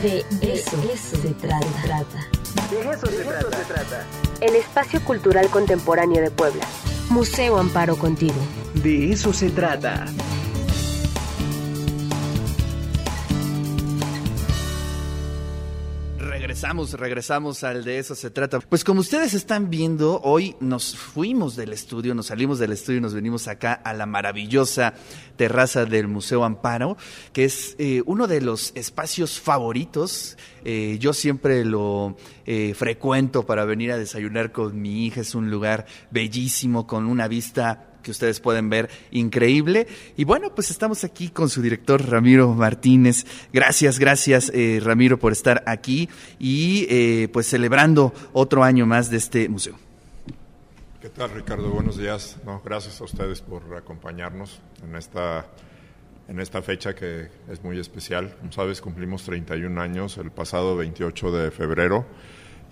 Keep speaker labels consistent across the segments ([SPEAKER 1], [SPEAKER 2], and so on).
[SPEAKER 1] De eso, se trata.
[SPEAKER 2] De eso, se, trata.
[SPEAKER 3] El espacio cultural contemporáneo de Puebla.
[SPEAKER 1] Museo Amparo contigo.
[SPEAKER 2] De eso se trata.
[SPEAKER 4] Regresamos, regresamos al de eso se trata. Pues como ustedes están viendo, hoy nos fuimos del estudio, nos salimos del estudio y nos venimos acá a la maravillosa terraza del Museo Amparo, que es eh, uno de los espacios favoritos. Eh, yo siempre lo eh, frecuento para venir a desayunar con mi hija. Es un lugar bellísimo, con una vista que ustedes pueden ver increíble. Y bueno, pues estamos aquí con su director Ramiro Martínez. Gracias, gracias eh, Ramiro por estar aquí y eh, pues celebrando otro año más de este museo.
[SPEAKER 5] ¿Qué tal Ricardo? Buenos días. No, gracias a ustedes por acompañarnos en esta, en esta fecha que es muy especial. Como sabes, cumplimos 31 años el pasado 28 de febrero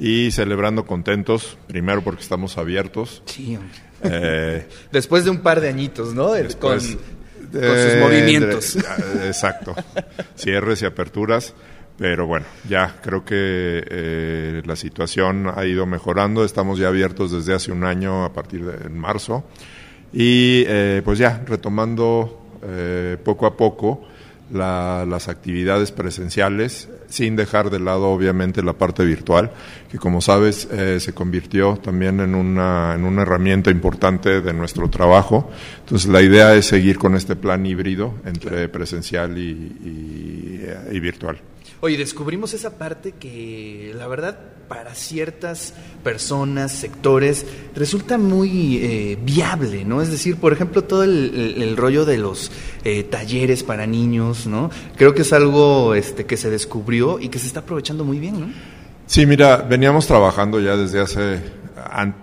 [SPEAKER 5] y celebrando contentos, primero porque estamos abiertos.
[SPEAKER 4] Sí, eh, Después de un par de añitos, ¿no? con, sus movimientos.
[SPEAKER 5] exacto. Cierres y aperturas. Pero bueno, ya creo que eh, la situación ha ido mejorando. Estamos ya abiertos desde hace un año a partir de marzo. Y eh, pues ya retomando poco a poco las actividades presenciales, sin dejar de lado obviamente la parte virtual, que como sabes eh, se convirtió también en una, en una herramienta importante de nuestro trabajo. Entonces la idea es seguir con este plan híbrido entre presencial y, y virtual.
[SPEAKER 4] Oye, descubrimos esa parte que la verdad para ciertas personas, sectores, resulta muy eh, viable, ¿no? Es decir, por ejemplo, todo el, rollo de los eh, talleres para niños, ¿no? Creo que es algo este, que se descubrió y que se está aprovechando muy bien, ¿no?
[SPEAKER 5] Sí, mira, veníamos trabajando ya desde hace,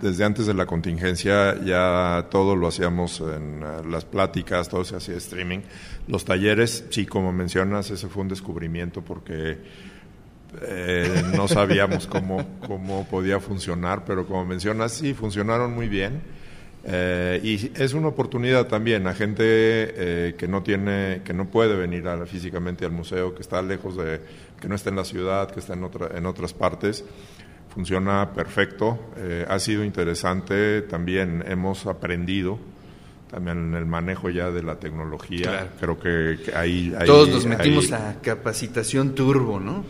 [SPEAKER 5] desde antes de la contingencia, ya todo lo hacíamos en eh, las pláticas, todo se hacía streaming. Los talleres, sí, como mencionas, ese fue un descubrimiento porque eh, no sabíamos cómo, cómo podía funcionar, pero como mencionas, sí, funcionaron muy bien. Eh, y es una oportunidad también a gente eh, que no tiene, que no puede venir físicamente al museo, que está lejos de, que no está en la ciudad, que está en, otra, en otras partes. Funciona perfecto, ha sido interesante, también hemos aprendido también en el manejo ya de la tecnología. Creo que, ahí,
[SPEAKER 4] Todos nos metimos a capacitación turbo, ¿no?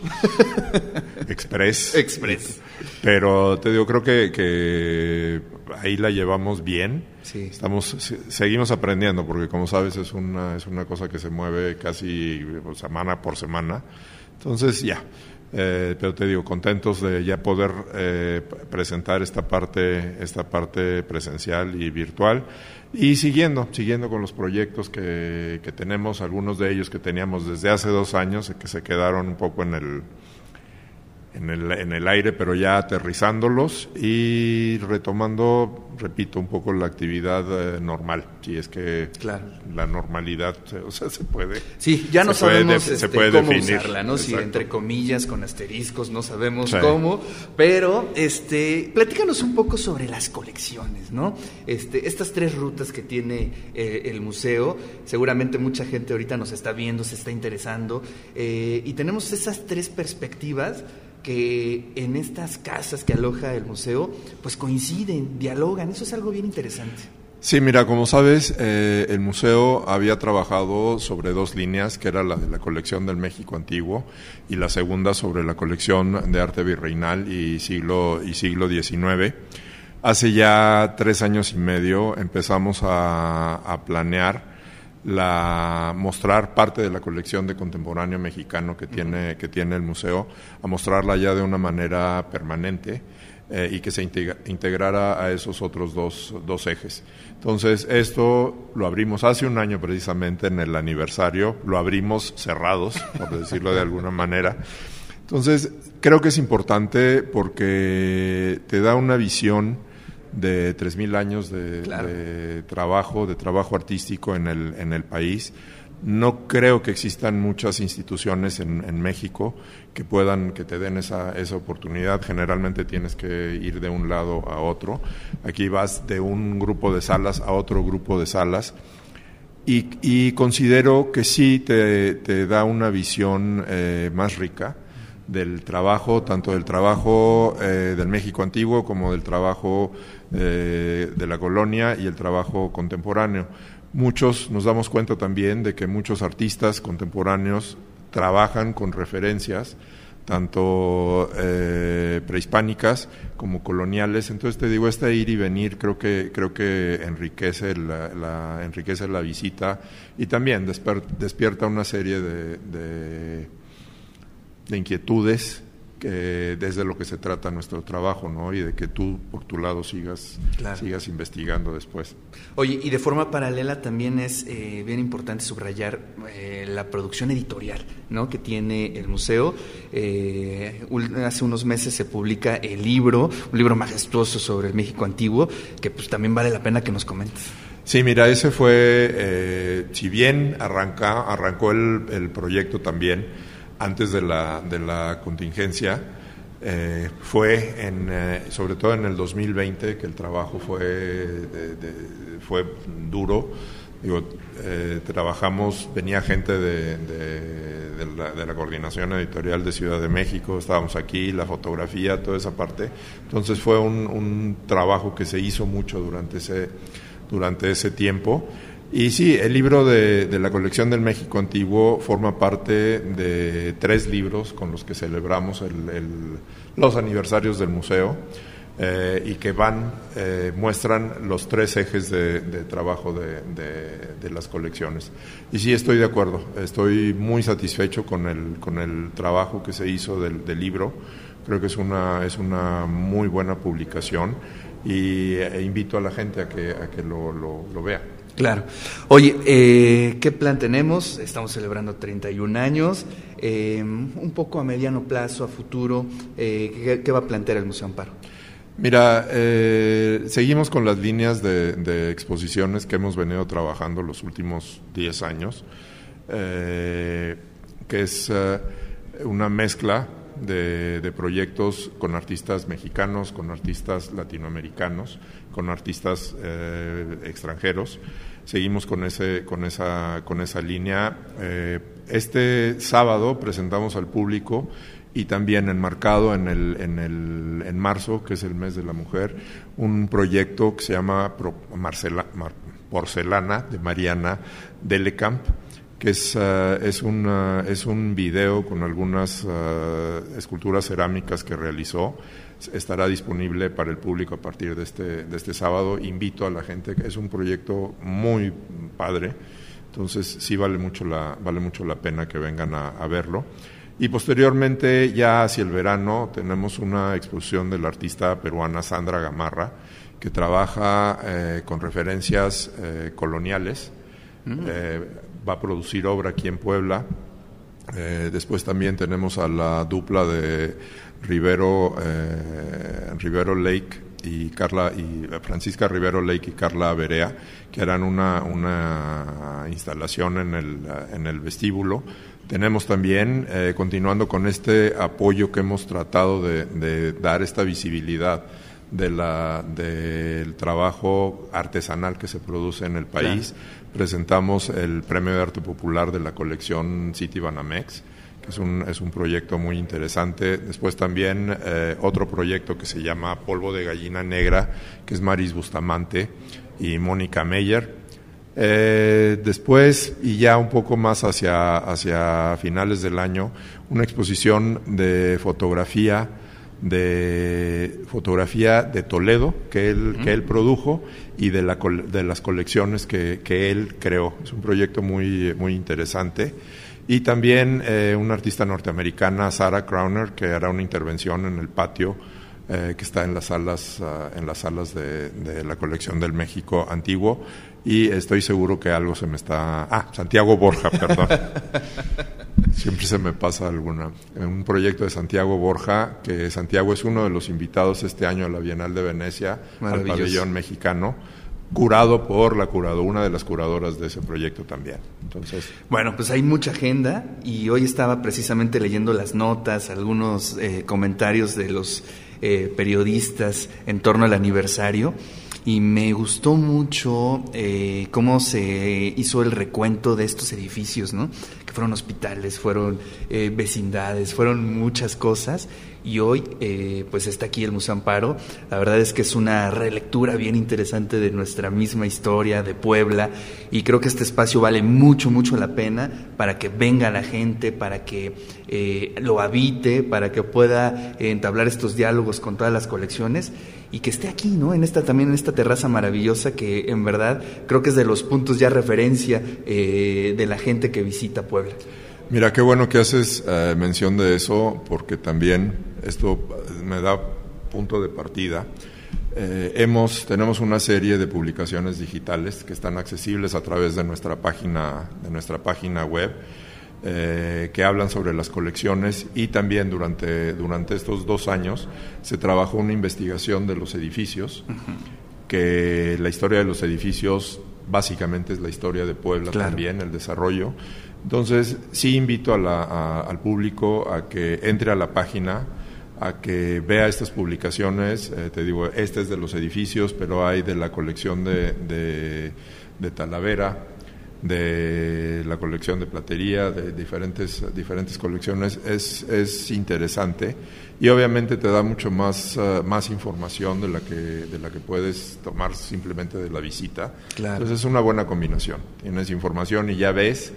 [SPEAKER 5] Express.
[SPEAKER 4] Express.
[SPEAKER 5] Pero te digo, creo que, que ahí la llevamos bien. Sí. Estamos, seguimos aprendiendo, porque como sabes es una, es una cosa que se mueve casi semana por semana. Entonces, ya. Eh, pero te digo, contentos de ya poder eh, presentar esta parte, esta parte presencial y virtual. Y siguiendo, siguiendo con los proyectos que, que tenemos, algunos de ellos que teníamos desde hace dos años, que se quedaron un poco en el, en el, en el aire, pero ya aterrizándolos y retomando, repito, un poco la actividad eh, normal, si es que la normalidad, o sea, se puede.
[SPEAKER 4] Sí, ya no sabemos se este, puede cómo usarla, ¿no? Si entre comillas, con asteriscos, no sabemos cómo, pero este, platícanos un poco sobre las colecciones, ¿no? Este, estas tres rutas que tiene eh, el museo, seguramente mucha gente ahorita nos está viendo, se está interesando, eh, y tenemos esas tres perspectivas que en estas casas que aloja el museo, pues coinciden, dialogan. Eso es algo bien interesante.
[SPEAKER 5] Sí, mira, como sabes, eh, el museo había trabajado sobre dos líneas, que era la de la colección del México antiguo y la segunda sobre la colección de arte virreinal y siglo, y siglo XIX. Hace ya tres años y medio empezamos a, a planear la mostrar parte de la colección de contemporáneo mexicano que tiene, que tiene el museo, a mostrarla ya de una manera permanente eh, y que se integrara a esos otros dos, dos ejes. Entonces, esto lo abrimos hace un año precisamente en el aniversario, lo abrimos cerrados, por decirlo de alguna manera. Entonces, creo que es importante porque te da una visión de 3.000 años de, trabajo, de trabajo artístico en el, en el país. No creo que existan muchas instituciones en, en, México que puedan, que te den esa, esa oportunidad. Generalmente tienes que ir de un lado a otro. Aquí vas de un grupo de salas a otro grupo de salas. Y, considero que sí te, te da una visión eh, más rica del trabajo, tanto del trabajo eh, del México antiguo como del trabajo de la colonia y el trabajo contemporáneo. Muchos nos damos cuenta también de que muchos artistas contemporáneos trabajan con referencias tanto eh, prehispánicas como coloniales. Entonces te digo, este ir y venir creo que creo que enriquece la, enriquece la visita y también despierta una serie de de inquietudes que desde lo que se trata nuestro trabajo, ¿no? Y de que tú por tu lado sigas sigas investigando después.
[SPEAKER 4] Oye, y de forma paralela también es eh, bien importante subrayar eh, la producción editorial, ¿no? Que tiene el museo. Eh, hace unos meses se publica el libro, un libro majestuoso sobre el México antiguo, que pues también vale la pena que nos comentes.
[SPEAKER 5] Sí, mira, ese fue, si bien arranca, arrancó el, el proyecto también antes de la, de la contingencia. Eh, fue en, eh, sobre todo en el 2020 que el trabajo fue, fue duro. Digo, eh, trabajamos, venía gente de, de, la, coordinación editorial de Ciudad de México, estábamos aquí, la fotografía, toda esa parte. Entonces fue un, un trabajo que se hizo mucho durante ese, durante ese tiempo. Y sí, el libro de, la colección del México Antiguo forma parte de tres libros con los que celebramos los aniversarios del museo eh, y que van, eh, muestran los tres ejes de, trabajo de, las colecciones. Y sí, estoy de acuerdo, estoy muy satisfecho con el, con el trabajo que se hizo del, libro. Creo que es una, es una muy buena publicación y e invito a la gente a que, a que lo, lo vea.
[SPEAKER 4] Claro. Oye, eh, ¿qué plan tenemos? Estamos celebrando 31 años. Eh, un poco a mediano plazo, a futuro, eh, ¿qué, va a plantear el Museo Amparo?
[SPEAKER 5] Mira, seguimos con las líneas de, exposiciones que hemos venido trabajando los últimos 10 años, que es una mezcla de, proyectos con artistas mexicanos, con artistas latinoamericanos, con artistas extranjeros seguimos con, ese, con, esa, con esa línea. Eh, este sábado presentamos al público y también enmarcado en, el, en, el, en marzo, que es el mes de la mujer, un proyecto que se llama Marcela, Porcelana de Mariana Delecamp, que es, uh, es, un, uh, es un video con algunas uh, esculturas cerámicas que realizó estará disponible para el público a partir de este, de este sábado. Invito a la gente, que es un proyecto muy padre, entonces sí vale mucho la, vale mucho la pena que vengan a, verlo. Y posteriormente, ya hacia el verano, tenemos una exposición de la artista peruana Sandra Gamarra, que trabaja eh, con referencias eh, coloniales. Mm. Eh, va a producir obra aquí en Puebla. después también tenemos a la dupla de Rivero, eh, Rivero Lake y Carla y Francisca Rivero Lake y Carla Berea, que harán una, una instalación en el, en el vestíbulo. Tenemos también, eh, continuando con este apoyo que hemos tratado de, dar esta visibilidad de la, del trabajo artesanal que se produce en el país, presentamos el Premio de Arte Popular de la colección City Banamex es un, es un proyecto muy interesante. Después también eh, otro proyecto que se llama Polvo de Gallina Negra, que es Maris Bustamante y Mónica Meyer. Eh, después, y ya un poco más hacia, hacia finales del año, una exposición de fotografía de fotografía de Toledo que él, que él produjo y de, la, de las colecciones que, que él creó. Es un proyecto muy, muy interesante. Y también eh, una artista norteamericana, Sarah Crowner, que hará una intervención en el patio eh, que está en las salas, ah, en las salas de, la colección del México antiguo. Y estoy seguro que algo se me está. Ah, Santiago Borja, perdón. Siempre se me pasa alguna. Un proyecto de Santiago Borja, que Santiago es uno de los invitados este año a la Bienal de Venecia, al pabellón mexicano curado por la curadora, una de las curadoras de ese proyecto también. Entonces,
[SPEAKER 4] bueno, pues hay mucha agenda y hoy estaba precisamente leyendo las notas, algunos eh, comentarios de los eh, periodistas en torno al aniversario y me gustó mucho eh, cómo se hizo el recuento de estos edificios, ¿no? Que fueron hospitales, fueron eh, vecindades, fueron muchas cosas y hoy eh, pues está aquí el Museo Amparo. La verdad es que es una relectura bien interesante de nuestra misma historia de Puebla y creo que este espacio vale mucho, mucho la pena para que venga la gente, para que eh, lo habite, para que pueda entablar estos diálogos con todas las colecciones y que esté aquí, ¿no? En esta también en esta terraza maravillosa que en verdad creo que es de los puntos ya referencia eh, de la gente que visita Puebla.
[SPEAKER 5] Mira, qué bueno que haces eh, mención de eso, porque también esto me da punto de partida. Eh, hemos, tenemos una serie de publicaciones digitales que están accesibles a través de nuestra página, de nuestra página web, eh, que hablan sobre las colecciones y también durante, durante estos dos años se trabajó una investigación de los edificios, que la historia de los edificios básicamente es la historia de Puebla también, el desarrollo. Entonces, sí invito al público a que entre a la página, a que vea estas publicaciones. Eh, te digo, este es de los edificios, pero hay de la colección de, de, Talavera, de la colección de platería, de diferentes, diferentes colecciones. Es, es interesante y obviamente te da mucho más, eh, más información de la, que, de la que puedes tomar simplemente de la visita. Entonces es una buena combinación. Tienes información y ya ves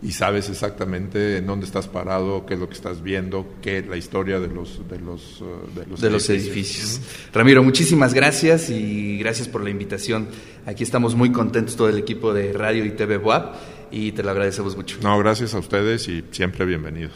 [SPEAKER 5] y sabes exactamente en dónde estás parado, qué es lo que estás viendo, qué es la historia de los de los
[SPEAKER 4] uh, de los, edificios. Ramiro, muchísimas gracias y gracias por la invitación. Aquí estamos muy contentos todo el equipo de Radio y TV WAP y te lo agradecemos mucho.
[SPEAKER 5] No, gracias a ustedes y siempre bienvenidos.